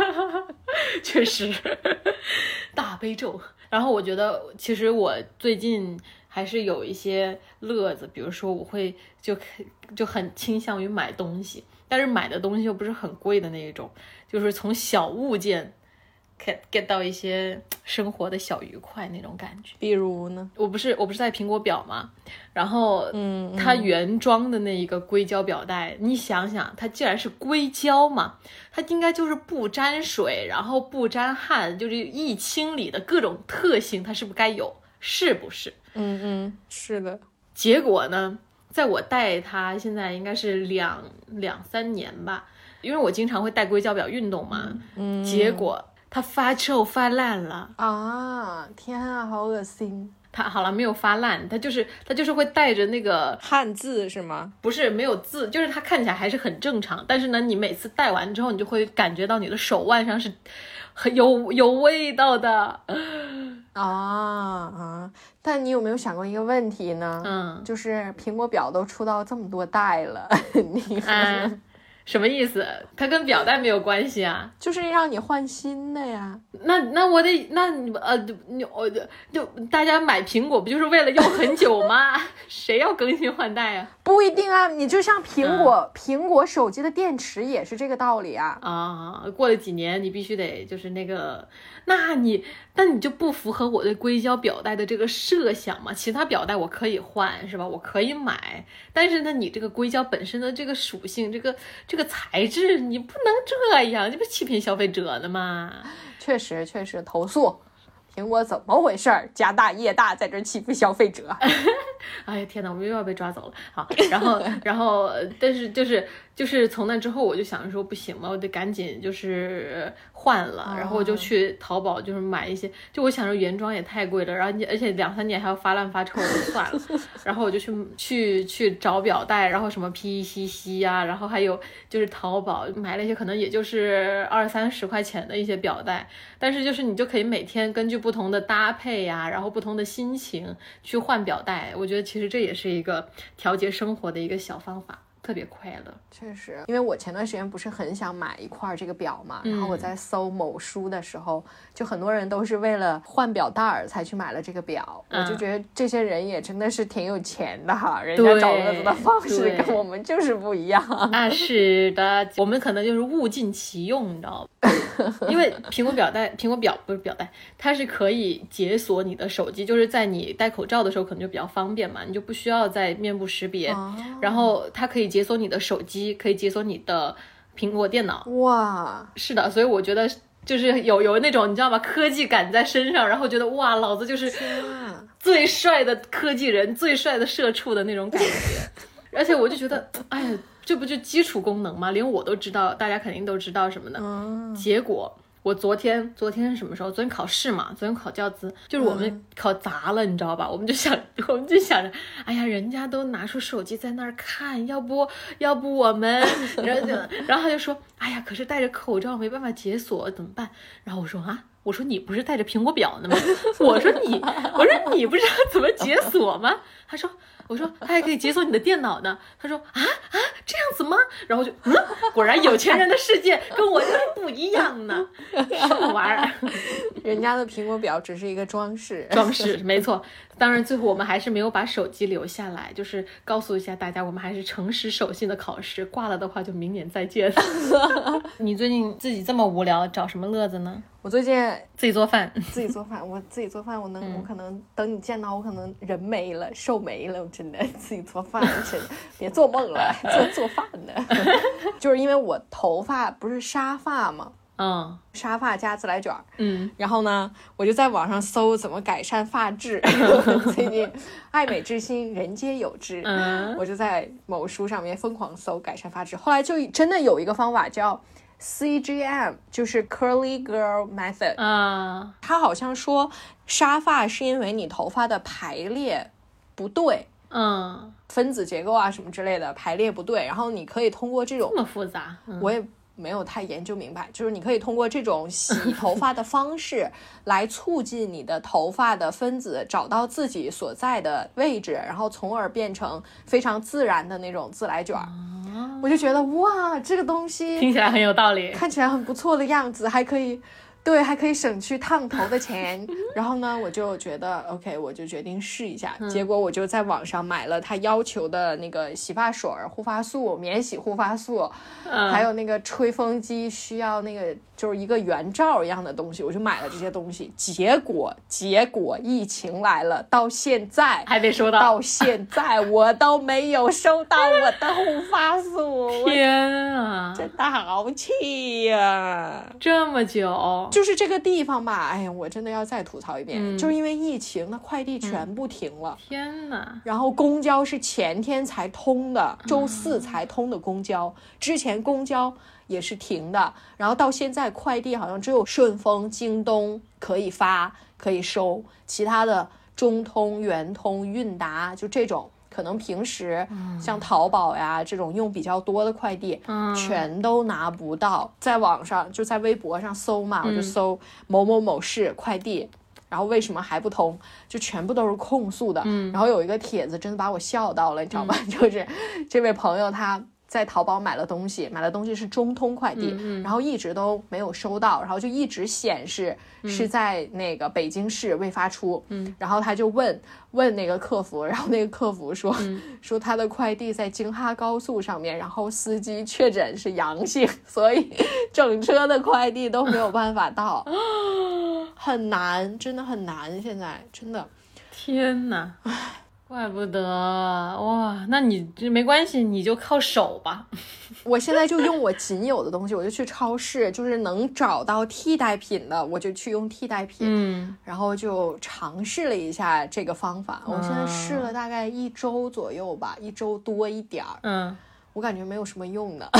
确实，大悲咒。然后我觉得，其实我最近还是有一些乐子，比如说我会就就很倾向于买东西，但是买的东西又不是很贵的那一种，就是从小物件 get get 到一些生活的小愉快那种感觉。比如呢？我不是我不是在苹果表吗？然后嗯，它原装的那一个硅胶表带，你想想，它既然是硅胶嘛。它应该就是不沾水，然后不沾汗，就是易清理的各种特性，它是不是该有？是不是？嗯嗯，是的。结果呢，在我戴它现在应该是两两三年吧，因为我经常会戴硅胶表运动嘛。嗯。结果它发臭发烂了啊！天啊，好恶心。它好了，没有发烂，它就是它就是会带着那个汗渍是吗？不是，没有渍，就是它看起来还是很正常。但是呢，你每次戴完之后，你就会感觉到你的手腕上是很有有味道的啊啊！但你有没有想过一个问题呢？嗯，就是苹果表都出到这么多代了，你。什么意思？它跟表带没有关系啊，就是让你换新的呀。那那我得那你呃你我就大家买苹果不就是为了用很久吗？谁要更新换代啊？不一定啊，你就像苹果苹果手机的电池也是这个道理啊。啊，过了几年你必须得就是那个。那你，那你就不符合我对硅胶表带的这个设想嘛？其他表带我可以换，是吧？我可以买，但是呢，你这个硅胶本身的这个属性，这个这个材质，你不能这样，这不欺骗消费者呢吗？确实，确实投诉。苹果怎么回事儿？家大业大，在这欺负消费者。哎呀天哪，我们又要被抓走了。好，然后，然后，但是就是。就是从那之后，我就想着说不行嘛，我得赶紧就是换了，然后我就去淘宝，就是买一些。就我想着原装也太贵了，然后你而且两三年还要发烂发臭，就算了。然后我就去去去找表带，然后什么 PECC 呀，然后还有就是淘宝买了一些可能也就是二三十块钱的一些表带，但是就是你就可以每天根据不同的搭配呀，然后不同的心情去换表带。我觉得其实这也是一个调节生活的一个小方法。特别快乐，确实，因为我前段时间不是很想买一块这个表嘛，然后我在搜某书的时候，就很多人都是为了换表带儿才去买了这个表，我就觉得这些人也真的是挺有钱的哈，人家找乐子的方式跟我们就是不一样。那，是的，我们可能就是物尽其用，你知道吗？因为苹果表带，苹果表不是表带，它是可以解锁你的手机，就是在你戴口罩的时候可能就比较方便嘛，你就不需要在面部识别，然后它可以解锁你的手机，可以解锁你的苹果电脑。哇，是的，所以我觉得就是有有那种你知道吗？科技感在身上，然后觉得哇，老子就是最帅的科技人，最帅的社畜的那种感觉，而且我就觉得，哎呀。这不就基础功能吗？连我都知道，大家肯定都知道什么呢？结果我昨天，昨天是什么时候？昨天考试嘛，昨天考教资，就是我们考砸了，你知道吧？我们就想，我们就想着，哎呀，人家都拿出手机在那儿看，要不要不我们？然后就，然后他就说，哎呀，可是戴着口罩没办法解锁，怎么办？然后我说啊。我说你不是带着苹果表呢吗？我说你，我说你不知道怎么解锁吗？他说，我说他还可以解锁你的电脑呢。他说啊啊这样子吗？然后就嗯，果然有钱人的世界跟我就是不一样呢，什么玩意儿？人家的苹果表只是一个装饰，装饰没错。当然最后我们还是没有把手机留下来，就是告诉一下大家，我们还是诚实守信的考试，挂了的话就明年再见。你最近自己这么无聊，找什么乐子呢？我最近自己做饭，自己做饭，我自己做饭，我能，我可能等你见到我，可能人没了，瘦没了，我真的自己做饭，真别做梦了，做做饭呢，就是因为我头发不是沙发吗？嗯，沙发加自来卷儿，嗯，然后呢，我就在网上搜怎么改善发质，最近爱美之心，人皆有之，嗯，我就在某书上面疯狂搜改善发质，后来就真的有一个方法叫。CGM 就是 Curly Girl Method 嗯，他好像说沙发是因为你头发的排列不对，嗯，分子结构啊什么之类的排列不对，然后你可以通过这种这么复杂，我也。没有太研究明白，就是你可以通过这种洗头发的方式 来促进你的头发的分子找到自己所在的位置，然后从而变成非常自然的那种自来卷儿。我就觉得哇，这个东西听起来很有道理，看起来很不错的样子，还可以。对，还可以省去烫头的钱。然后呢，我就觉得 OK，我就决定试一下。结果我就在网上买了他要求的那个洗发水、护发素、免洗护发素，还有那个吹风机需要那个就是一个圆罩一样的东西，我就买了这些东西。结果，结果疫情来了，到现在还没收到，到现在我都没有收到我的护发素。天啊，真的好气呀！这么久。就是这个地方吧，哎呀，我真的要再吐槽一遍，就是因为疫情，那快递全部停了。天哪！然后公交是前天才通的，周四才通的公交，之前公交也是停的。然后到现在，快递好像只有顺丰、京东可以发可以收，其他的中通、圆通、韵达就这种。可能平时像淘宝呀这种用比较多的快递，全都拿不到。在网上就在微博上搜嘛，我就搜某某某市快递，然后为什么还不通？就全部都是控诉的。然后有一个帖子真的把我笑到了，你知道吗？就是这位朋友他。在淘宝买了东西，买了东西是中通快递，然后一直都没有收到，然后就一直显示是在那个北京市未发出，然后他就问问那个客服，然后那个客服说 说他的快递在京哈高速上面，然后司机确诊是阳性，所以整车的快递都没有办法到，很难，真的很难，现在真的，天呐，唉。怪不得哇，那你这没关系，你就靠手吧。我现在就用我仅有的东西，我就去超市，就是能找到替代品的，我就去用替代品。嗯，然后就尝试了一下这个方法，我现在试了大概一周左右吧，一周多一点儿。嗯，我感觉没有什么用的。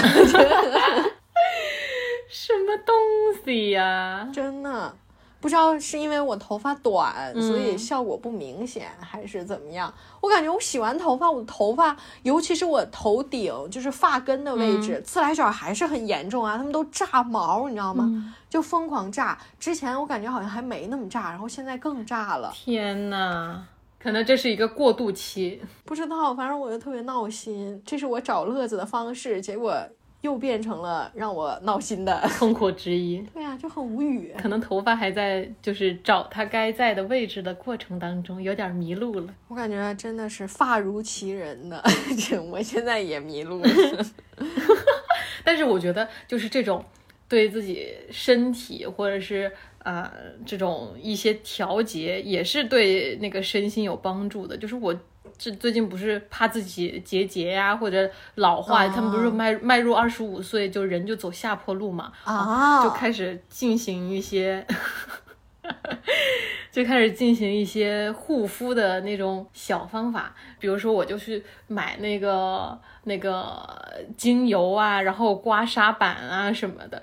什么东西呀？真的。不知道是因为我头发短，所以效果不明显，还是怎么样？我感觉我洗完头发，我的头发，尤其是我头顶，就是发根的位置，自来卷还是很严重啊，他们都炸毛，你知道吗？就疯狂炸。之前我感觉好像还没那么炸，然后现在更炸了。天呐，可能这是一个过渡期，不知道，反正我就特别闹心。这是我找乐子的方式，结果。又变成了让我闹心的 痛苦之一。对呀，就很无语。可能头发还在就是找它该在的位置的过程当中，有点迷路了。我感觉真的是发如其人的，我现在也迷路了。但是我觉得就是这种对自己身体或者是啊这种一些调节，也是对那个身心有帮助的。就是我。这最近不是怕自己结节呀，或者老化，他们不是迈迈入二十五岁就人就走下坡路嘛，啊，就开始进行一些，就开始进行一些护肤的那种小方法，比如说我就去买那个那个精油啊，然后刮痧板啊什么的。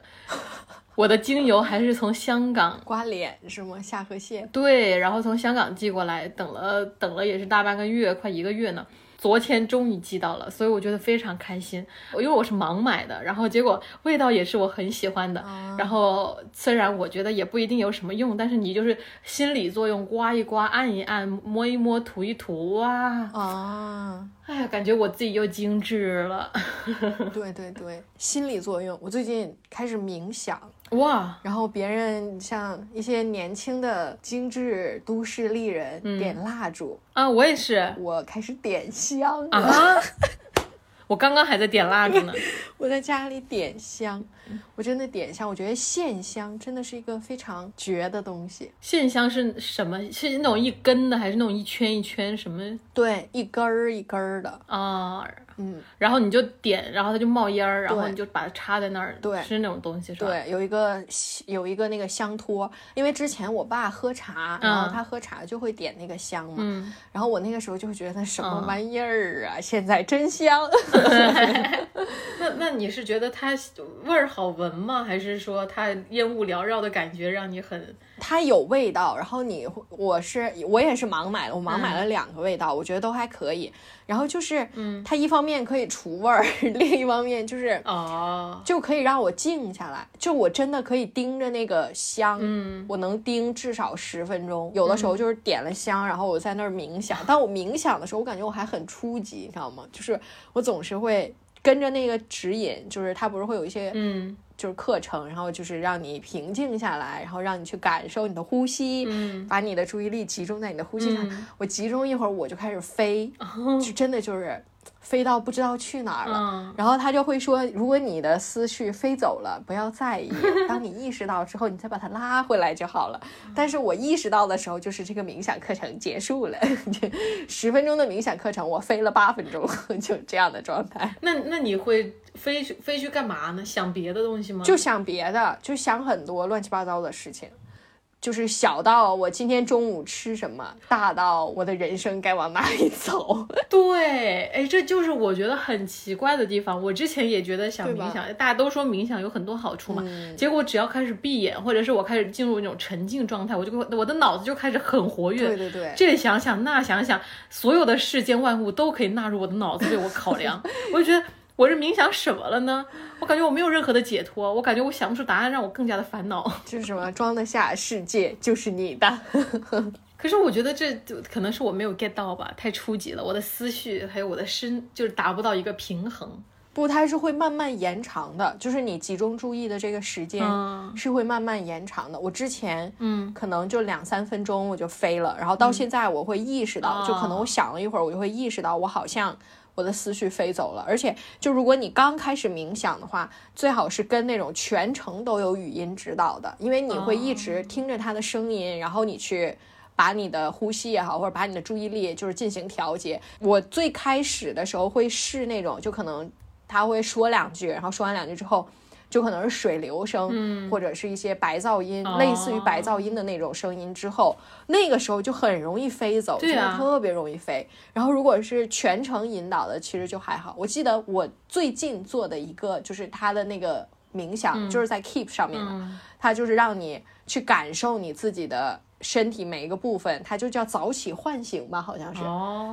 我的精油还是从香港刮脸是吗？下颌线对，然后从香港寄过来，等了等了也是大半个月，快一个月呢。昨天终于寄到了，所以我觉得非常开心。因为我是盲买的，然后结果味道也是我很喜欢的。然后虽然我觉得也不一定有什么用，但是你就是心理作用，刮一刮，按一按，摸一摸，涂一涂，哇啊！哎呀，感觉我自己又精致了。对对对，心理作用。我最近开始冥想。哇，然后别人像一些年轻的精致都市丽人点蜡烛。啊，我也是，我开始点香啊。我刚刚还在点蜡烛呢，我在家里点香，我真的点香。我觉得线香真的是一个非常绝的东西。线香是什么？是那种一根的，还是那种一圈一圈什么？对，一根儿一根儿的啊。嗯，然后你就点，然后它就冒烟儿，然后你就把它插在那儿，对，是那种东西是吧？对，有一个有一个那个香托，因为之前我爸喝茶，然后他喝茶就会点那个香嘛，嗯，然后我那个时候就会觉得什么玩意儿啊，现在真香。那那你是觉得它味儿好闻吗？还是说它烟雾缭绕的感觉让你很？它有味道，然后你我是我也是盲买的，我盲买了两个味道，我觉得都还可以。然后就是，嗯，它一方面可以除味儿，另一方面就是哦，就可以让我静下来。就我真的可以盯着那个香，嗯，我能盯至少十分钟。有的时候就是点了香，然后我在那儿冥想。但我冥想的时候，我感觉我还很初级，你知道吗？就是我总是会跟着那个指引，就是它不是会有一些，嗯。就是课程，然后就是让你平静下来，然后让你去感受你的呼吸，嗯，把你的注意力集中在你的呼吸上。我集中一会儿，我就开始飞，就真的就是。飞到不知道去哪儿了，然后他就会说：“如果你的思绪飞走了，不要在意。当你意识到之后，你再把它拉回来就好了。”但是我意识到的时候，就是这个冥想课程结束了，十分钟的冥想课程，我飞了八分钟，就这样的状态。那那你会飞去飞去干嘛呢？想别的东西吗？就想别的，就想很多乱七八糟的事情。就是小到我今天中午吃什么，大到我的人生该往哪里走。对，哎，这就是我觉得很奇怪的地方。我之前也觉得想冥想，大家都说冥想有很多好处嘛。结果只要开始闭眼，或者是我开始进入那种沉静状态，我就我的脑子就开始很活跃。对对对，这想想那想想，所有的世间万物都可以纳入我的脑子为我考量。我就觉得。我是冥想什么了呢？我感觉我没有任何的解脱，我感觉我想不出答案，让我更加的烦恼。就是什么装得下世界就是你的，可是我觉得这就可能是我没有 get 到吧，太初级了，我的思绪还有我的身就是达不到一个平衡。不，它是会慢慢延长的，就是你集中注意的这个时间是会慢慢延长的。我之前嗯可能就两三分钟我就飞了，然后到现在我会意识到，就可能我想了一会儿，我就会意识到我好像。我的思绪飞走了，而且就如果你刚开始冥想的话，最好是跟那种全程都有语音指导的，因为你会一直听着他的声音，然后你去把你的呼吸也好，或者把你的注意力就是进行调节。我最开始的时候会试那种，就可能他会说两句，然后说完两句之后。就可能是水流声，或者是一些白噪音，类似于白噪音的那种声音。之后那个时候就很容易飞走，对啊，特别容易飞。然后如果是全程引导的，其实就还好。我记得我最近做的一个就是他的那个冥想，就是在 Keep 上面的，他就是让你去感受你自己的。身体每一个部分，它就叫早起唤醒吧，好像是，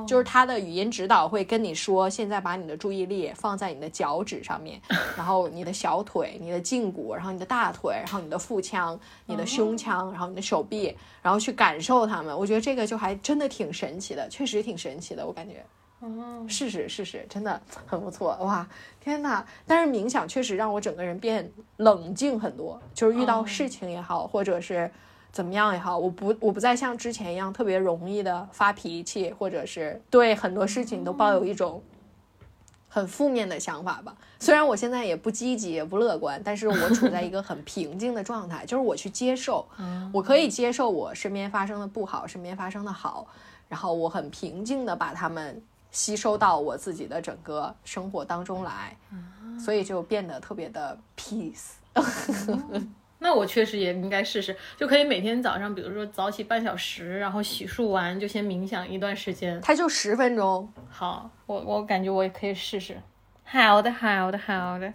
就是它的语音指导会跟你说，现在把你的注意力放在你的脚趾上面，然后你的小腿、你的胫骨，然后你的大腿，然后你的腹腔、你的胸腔，然后你的手臂，然后去感受它们。我觉得这个就还真的挺神奇的，确实挺神奇的，我感觉。哦，试试试试，真的很不错哇！天哪，但是冥想确实让我整个人变冷静很多，就是遇到事情也好，或者是。怎么样也好，我不我不再像之前一样特别容易的发脾气，或者是对很多事情都抱有一种很负面的想法吧。虽然我现在也不积极也不乐观，但是我处在一个很平静的状态，就是我去接受，我可以接受我身边发生的不好，身边发生的好，然后我很平静的把它们吸收到我自己的整个生活当中来，所以就变得特别的 peace。那我确实也应该试试，就可以每天早上，比如说早起半小时，然后洗漱完就先冥想一段时间。它就十分钟。好，我我感觉我也可以试试。好的，好的，好的。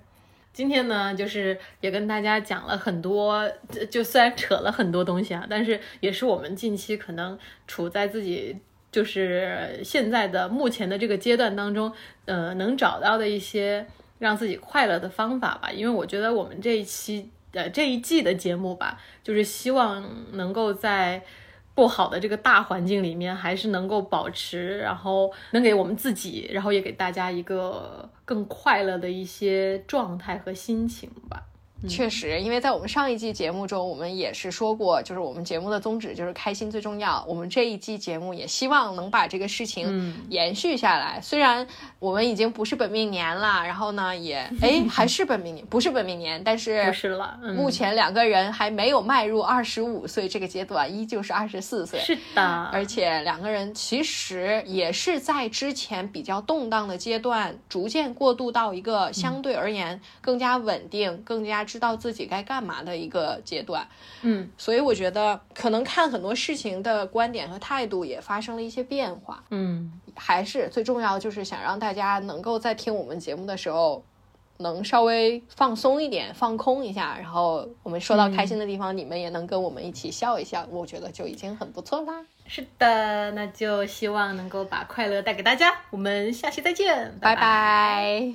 今天呢，就是也跟大家讲了很多，就虽然扯了很多东西啊，但是也是我们近期可能处在自己就是现在的目前的这个阶段当中，呃，能找到的一些让自己快乐的方法吧。因为我觉得我们这一期呃这一季的节目吧，就是希望能够在不好的这个大环境里面，还是能够保持，然后能给我们自己，然后也给大家一个更快乐的一些状态和心情吧。确实，因为在我们上一季节目中，我们也是说过，就是我们节目的宗旨就是开心最重要。我们这一季节目也希望能把这个事情延续下来。虽然我们已经不是本命年了，然后呢，也哎还是本命年，不是本命年，但是不是了。目前两个人还没有迈入二十五岁这个阶段，依旧是二十四岁。是的，而且两个人其实也是在之前比较动荡的阶段，逐渐过渡到一个相对而言更加稳定、更加。知道自己该干嘛的一个阶段，嗯，所以我觉得可能看很多事情的观点和态度也发生了一些变化，嗯，还是最重要就是想让大家能够在听我们节目的时候，能稍微放松一点，放空一下，然后我们说到开心的地方，你们也能跟我们一起笑一笑，我觉得就已经很不错啦。是的，那就希望能够把快乐带给大家，我们下期再见，拜拜。